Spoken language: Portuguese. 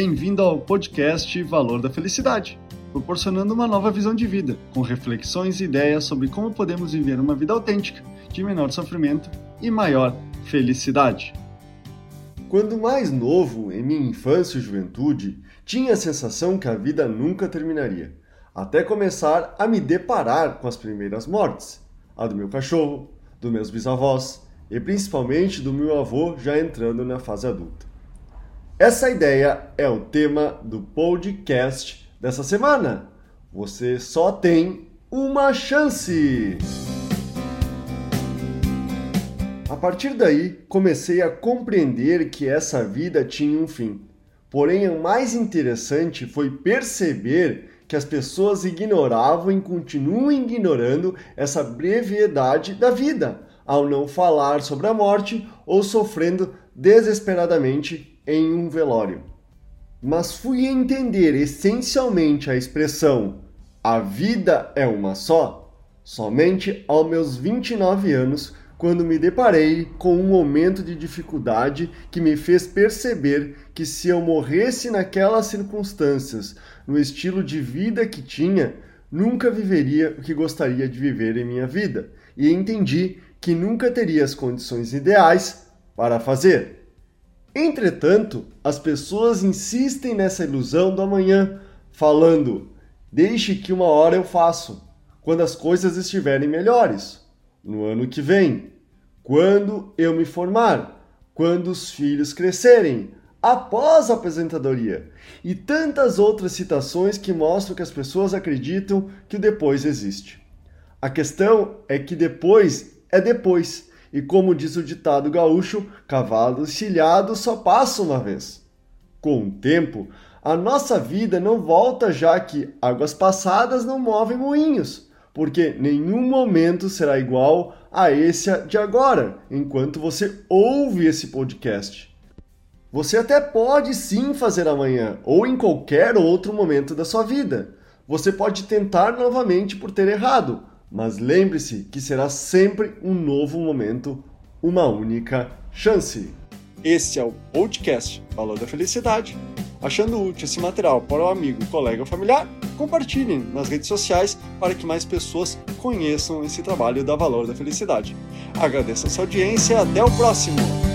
Bem-vindo ao podcast Valor da Felicidade, proporcionando uma nova visão de vida, com reflexões e ideias sobre como podemos viver uma vida autêntica, de menor sofrimento e maior felicidade. Quando mais novo, em minha infância e juventude, tinha a sensação que a vida nunca terminaria, até começar a me deparar com as primeiras mortes, a do meu cachorro, dos meus bisavós e principalmente do meu avô já entrando na fase adulta. Essa ideia é o tema do podcast dessa semana. Você só tem uma chance! A partir daí, comecei a compreender que essa vida tinha um fim. Porém, o mais interessante foi perceber que as pessoas ignoravam e continuam ignorando essa brevidade da vida, ao não falar sobre a morte ou sofrendo desesperadamente em um velório. Mas fui entender essencialmente a expressão a vida é uma só somente aos meus 29 anos quando me deparei com um momento de dificuldade que me fez perceber que se eu morresse naquelas circunstâncias, no estilo de vida que tinha, nunca viveria o que gostaria de viver em minha vida, e entendi que nunca teria as condições ideais para fazer. Entretanto, as pessoas insistem nessa ilusão do amanhã, falando: deixe que uma hora eu faço, quando as coisas estiverem melhores no ano que vem, quando eu me formar, quando os filhos crescerem, após a aposentadoria e tantas outras citações que mostram que as pessoas acreditam que o depois existe. A questão é que depois é depois, e como diz o ditado gaúcho, cavalo cilhado só passa uma vez. Com o tempo, a nossa vida não volta já que águas passadas não movem moinhos porque nenhum momento será igual a esse de agora, enquanto você ouve esse podcast. Você até pode sim fazer amanhã ou em qualquer outro momento da sua vida. Você pode tentar novamente por ter errado, mas lembre-se que será sempre um novo momento, uma única chance. Esse é o podcast Valor da Felicidade. Achando útil esse material para o amigo, colega ou familiar, compartilhem nas redes sociais para que mais pessoas conheçam esse trabalho da Valor da Felicidade. Agradeço a sua audiência e até o próximo!